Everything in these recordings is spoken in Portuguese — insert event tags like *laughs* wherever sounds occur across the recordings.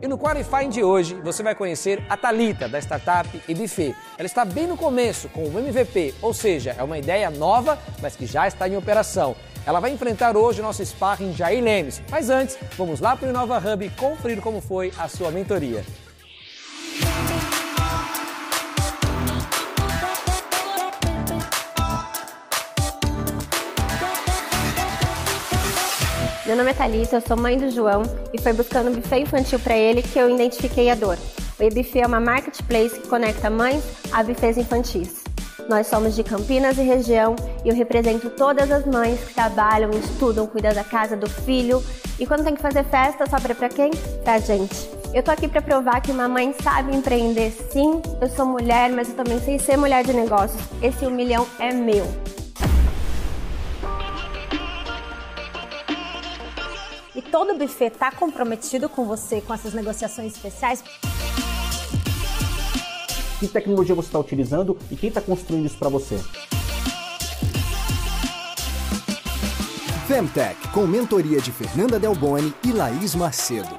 E no Qualifying de hoje, você vai conhecer a Talita da startup Ebife. Ela está bem no começo com o MVP, ou seja, é uma ideia nova, mas que já está em operação. Ela vai enfrentar hoje o nosso sparring Jair Lemes. Mas antes, vamos lá para o Inova Hub conferir como foi a sua mentoria. Meu nome é Thalita, eu sou mãe do João e foi buscando um buffet infantil para ele que eu identifiquei a dor. O eBuffet é uma marketplace que conecta mães a buffets infantis. Nós somos de Campinas e região e eu represento todas as mães que trabalham, estudam, cuidam da casa, do filho e quando tem que fazer festa, sobra para quem? Pra gente. Eu tô aqui para provar que uma mãe sabe empreender sim. Eu sou mulher, mas eu também sei ser mulher de negócios. Esse um milhão é meu. Todo buffet está comprometido com você, com essas negociações especiais? Que tecnologia você está utilizando e quem está construindo isso para você? Femtech, com mentoria de Fernanda Delboni e Laís Macedo.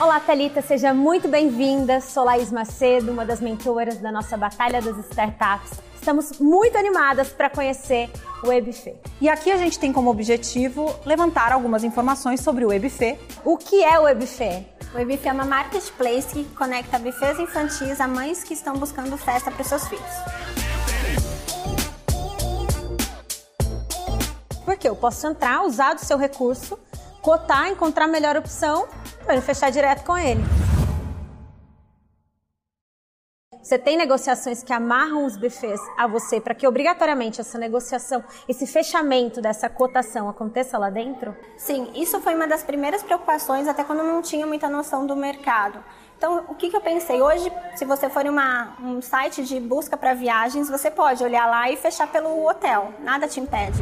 Olá, Thalita, seja muito bem-vinda. Sou Laís Macedo, uma das mentoras da nossa Batalha das Startups. Estamos muito animadas para conhecer o WebFê. E aqui a gente tem como objetivo levantar algumas informações sobre o WebFê. O que é o WebFê? O WebFê é uma marketplace que conecta buffets infantis a mães que estão buscando festa para seus filhos. Porque eu posso entrar, usar do seu recurso, cotar, encontrar a melhor opção para fechar direto com ele. Você tem negociações que amarram os buffets a você para que obrigatoriamente essa negociação, esse fechamento dessa cotação aconteça lá dentro? Sim, isso foi uma das primeiras preocupações, até quando eu não tinha muita noção do mercado. Então, o que, que eu pensei? Hoje, se você for em um site de busca para viagens, você pode olhar lá e fechar pelo hotel, nada te impede.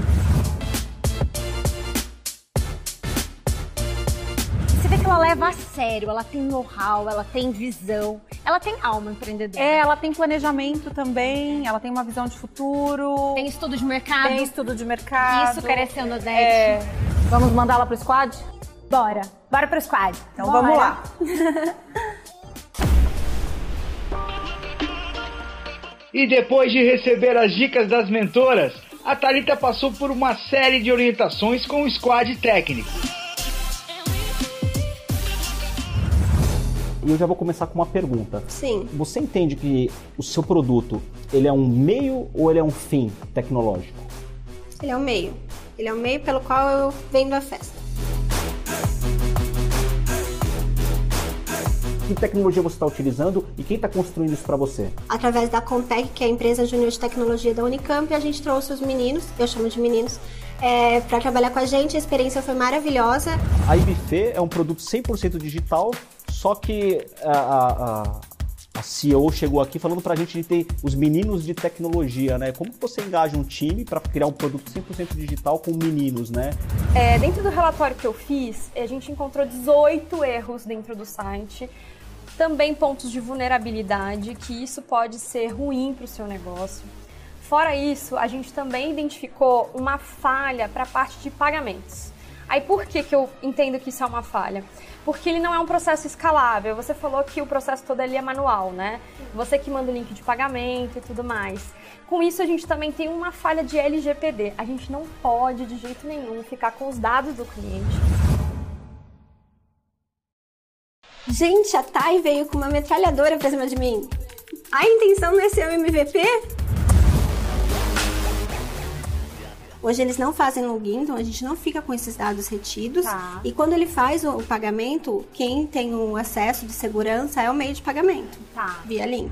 Que ela leva a sério, ela tem know-how, ela tem visão, ela tem alma empreendedora. É, ela tem planejamento também, ela tem uma visão de futuro. Tem estudo de mercado. Tem estudo de mercado. Isso careceu no DET. É. Vamos mandá-la pro squad? Bora. Bora pro squad. Então Bora. vamos lá. *laughs* E depois de receber as dicas das mentoras, a Thalita passou por uma série de orientações com o squad técnico. E eu já vou começar com uma pergunta. Sim. Você entende que o seu produto, ele é um meio ou ele é um fim tecnológico? Ele é o meio. Ele é o meio pelo qual eu vendo a festa. Que tecnologia você está utilizando e quem está construindo isso para você? Através da Contec, que é a empresa júnior de tecnologia da Unicamp, a gente trouxe os meninos, eu chamo de meninos, é, para trabalhar com a gente. A experiência foi maravilhosa. A IBF é um produto 100% digital, só que a, a, a, CEO chegou aqui falando para a gente de ter os meninos de tecnologia, né? Como você engaja um time para criar um produto 100% digital com meninos, né? É, dentro do relatório que eu fiz, a gente encontrou 18 erros dentro do site, também pontos de vulnerabilidade, que isso pode ser ruim para o seu negócio. Fora isso, a gente também identificou uma falha para a parte de pagamentos. Aí por que, que eu entendo que isso é uma falha? Porque ele não é um processo escalável. Você falou que o processo todo ali é manual, né? Você que manda o link de pagamento e tudo mais. Com isso, a gente também tem uma falha de LGPD. A gente não pode, de jeito nenhum, ficar com os dados do cliente. Gente, a Thay veio com uma metralhadora pra cima de mim. A intenção não é MVP? Hoje eles não fazem login, então a gente não fica com esses dados retidos. Tá. E quando ele faz o, o pagamento, quem tem o acesso de segurança é o meio de pagamento, Tá. via link.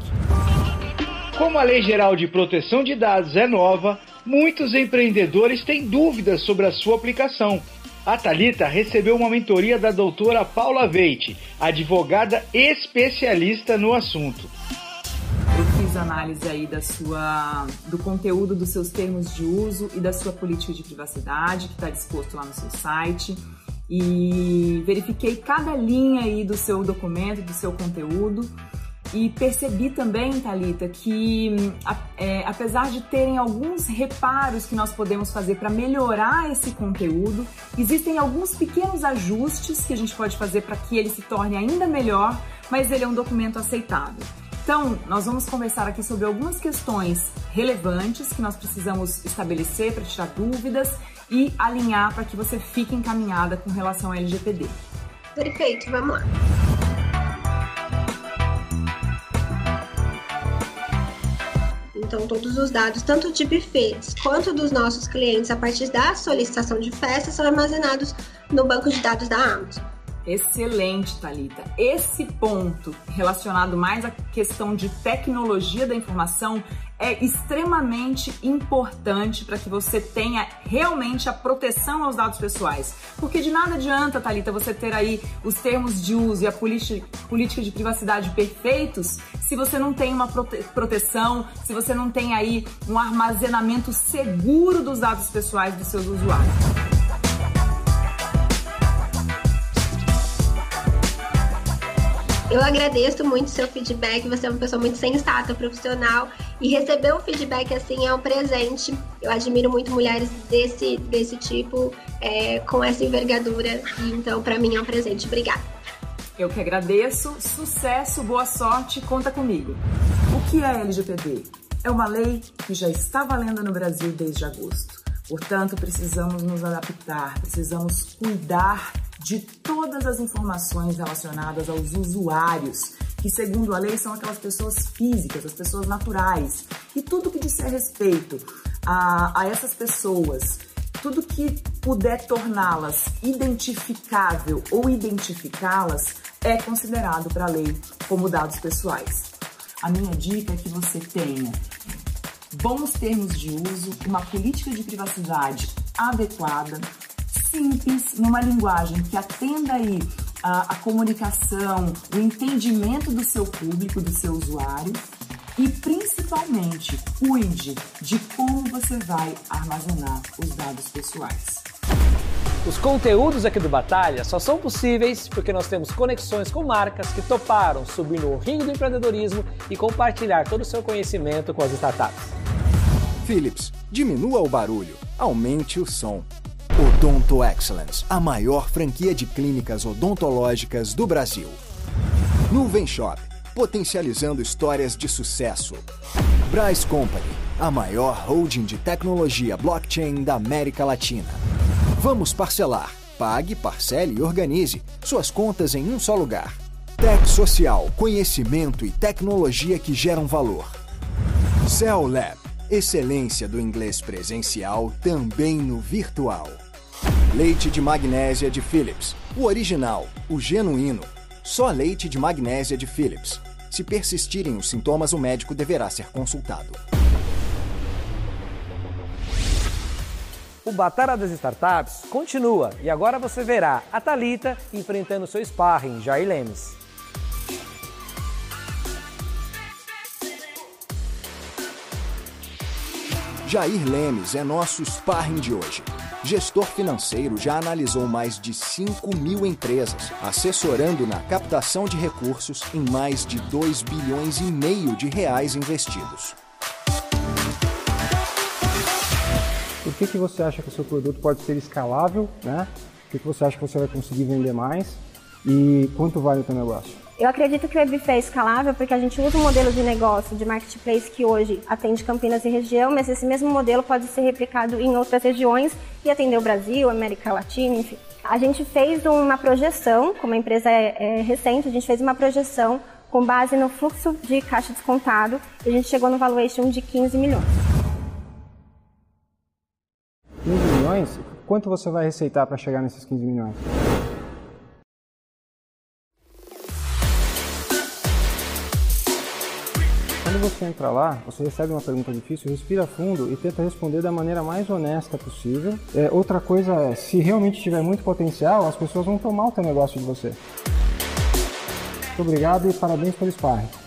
Como a Lei Geral de Proteção de Dados é nova, muitos empreendedores têm dúvidas sobre a sua aplicação. A Thalita recebeu uma mentoria da doutora Paula Veite, advogada especialista no assunto. Análise aí da sua, do conteúdo dos seus termos de uso e da sua política de privacidade que está disposto lá no seu site e verifiquei cada linha aí do seu documento, do seu conteúdo e percebi também, Talita, que é, apesar de terem alguns reparos que nós podemos fazer para melhorar esse conteúdo, existem alguns pequenos ajustes que a gente pode fazer para que ele se torne ainda melhor, mas ele é um documento aceitável. Então, nós vamos conversar aqui sobre algumas questões relevantes que nós precisamos estabelecer para tirar dúvidas e alinhar para que você fique encaminhada com relação ao LGPD. Perfeito, vamos lá. Então, todos os dados, tanto de buffets quanto dos nossos clientes, a partir da solicitação de festa, são armazenados no banco de dados da Amazon. Excelente, Talita. Esse ponto relacionado mais à questão de tecnologia da informação é extremamente importante para que você tenha realmente a proteção aos dados pessoais. Porque de nada adianta, Talita, você ter aí os termos de uso e a política de privacidade perfeitos se você não tem uma prote proteção, se você não tem aí um armazenamento seguro dos dados pessoais dos seus usuários. Eu agradeço muito seu feedback, você é uma pessoa muito sensata, profissional, e receber um feedback assim é um presente. Eu admiro muito mulheres desse, desse tipo, é, com essa envergadura, então para mim é um presente. Obrigada. Eu que agradeço, sucesso, boa sorte, conta comigo. O que é LGPD? É uma lei que já está valendo no Brasil desde agosto. Portanto, precisamos nos adaptar, precisamos cuidar de todas as informações relacionadas aos usuários, que segundo a lei são aquelas pessoas físicas, as pessoas naturais. E tudo que disser respeito a, a essas pessoas, tudo que puder torná-las identificável ou identificá-las é considerado para a lei como dados pessoais. A minha dica é que você tenha bons termos de uso, uma política de privacidade adequada, simples, numa linguagem que atenda aí a, a comunicação, o entendimento do seu público, do seu usuário e principalmente cuide de como você vai armazenar os dados pessoais. Os conteúdos aqui do Batalha só são possíveis porque nós temos conexões com marcas que toparam subir no ringue do empreendedorismo e compartilhar todo o seu conhecimento com as startups. Philips, diminua o barulho, aumente o som. Odonto Excellence, a maior franquia de clínicas odontológicas do Brasil. Nuvem Shop, potencializando histórias de sucesso. Bryce Company, a maior holding de tecnologia blockchain da América Latina. Vamos parcelar. Pague, parcele e organize suas contas em um só lugar. Tech Social, conhecimento e tecnologia que geram valor. Cell Lab, excelência do inglês presencial também no virtual. Leite de magnésia de Philips. O original, o genuíno. Só leite de magnésia de Philips. Se persistirem os sintomas, o médico deverá ser consultado. O Batalha das Startups continua e agora você verá a Talita enfrentando seu sparring Jair Lemes. Jair Lemes é nosso sparring de hoje gestor financeiro já analisou mais de 5 mil empresas, assessorando na captação de recursos em mais de 2 bilhões e meio de reais investidos. Por que, que você acha que o seu produto pode ser escalável? Né? Por que, que você acha que você vai conseguir vender mais? E quanto vale o seu negócio? Eu acredito que o EBIF é escalável porque a gente usa um modelo de negócio de marketplace que hoje atende Campinas e região, mas esse mesmo modelo pode ser replicado em outras regiões e atender o Brasil, América Latina, enfim. A gente fez uma projeção, como a empresa é, é recente, a gente fez uma projeção com base no fluxo de caixa descontado e a gente chegou no valuation de 15 milhões. 15 milhões? Quanto você vai receitar para chegar nesses 15 milhões? Você entra lá, você recebe uma pergunta difícil, respira fundo e tenta responder da maneira mais honesta possível. É, outra coisa é, se realmente tiver muito potencial, as pessoas vão tomar o teu negócio de você. Muito obrigado e parabéns pelo sparring.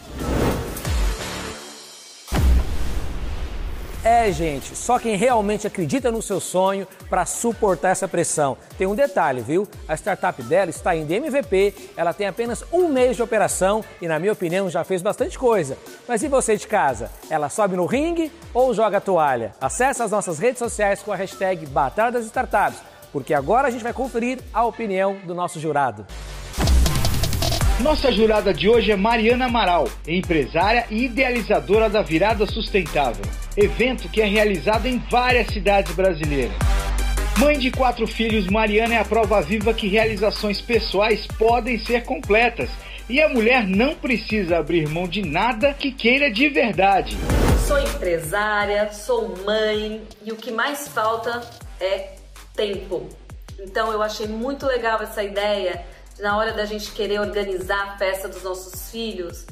É, gente, só quem realmente acredita no seu sonho para suportar essa pressão. Tem um detalhe, viu? A startup dela está em MVP, ela tem apenas um mês de operação e, na minha opinião, já fez bastante coisa. Mas e você de casa? Ela sobe no ringue ou joga a toalha? Acesse as nossas redes sociais com a hashtag Batalha das Startups, porque agora a gente vai conferir a opinião do nosso jurado. Nossa jurada de hoje é Mariana Amaral, empresária e idealizadora da Virada Sustentável, evento que é realizado em várias cidades brasileiras. Mãe de quatro filhos, Mariana é a prova viva que realizações pessoais podem ser completas e a mulher não precisa abrir mão de nada que queira de verdade. Sou empresária, sou mãe e o que mais falta é tempo. Então eu achei muito legal essa ideia na hora da gente querer organizar a festa dos nossos filhos,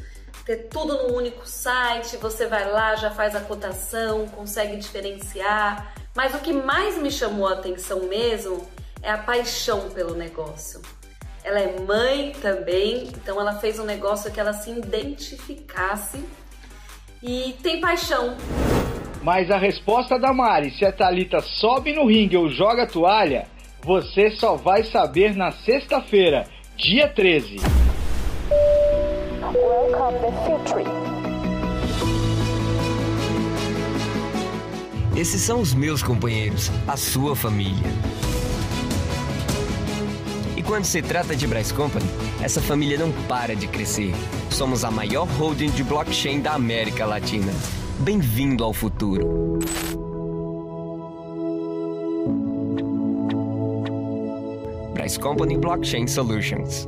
ter tudo num único site, você vai lá, já faz a cotação, consegue diferenciar. Mas o que mais me chamou a atenção mesmo é a paixão pelo negócio. Ela é mãe também, então ela fez um negócio que ela se identificasse e tem paixão. Mas a resposta da Mari, se a Thalita sobe no ringue ou joga toalha, você só vai saber na sexta-feira, dia 13. Esses são os meus companheiros, a sua família. E quando se trata de Bryce Company, essa família não para de crescer. Somos a maior holding de blockchain da América Latina. Bem-vindo ao futuro. Company Blockchain Solutions.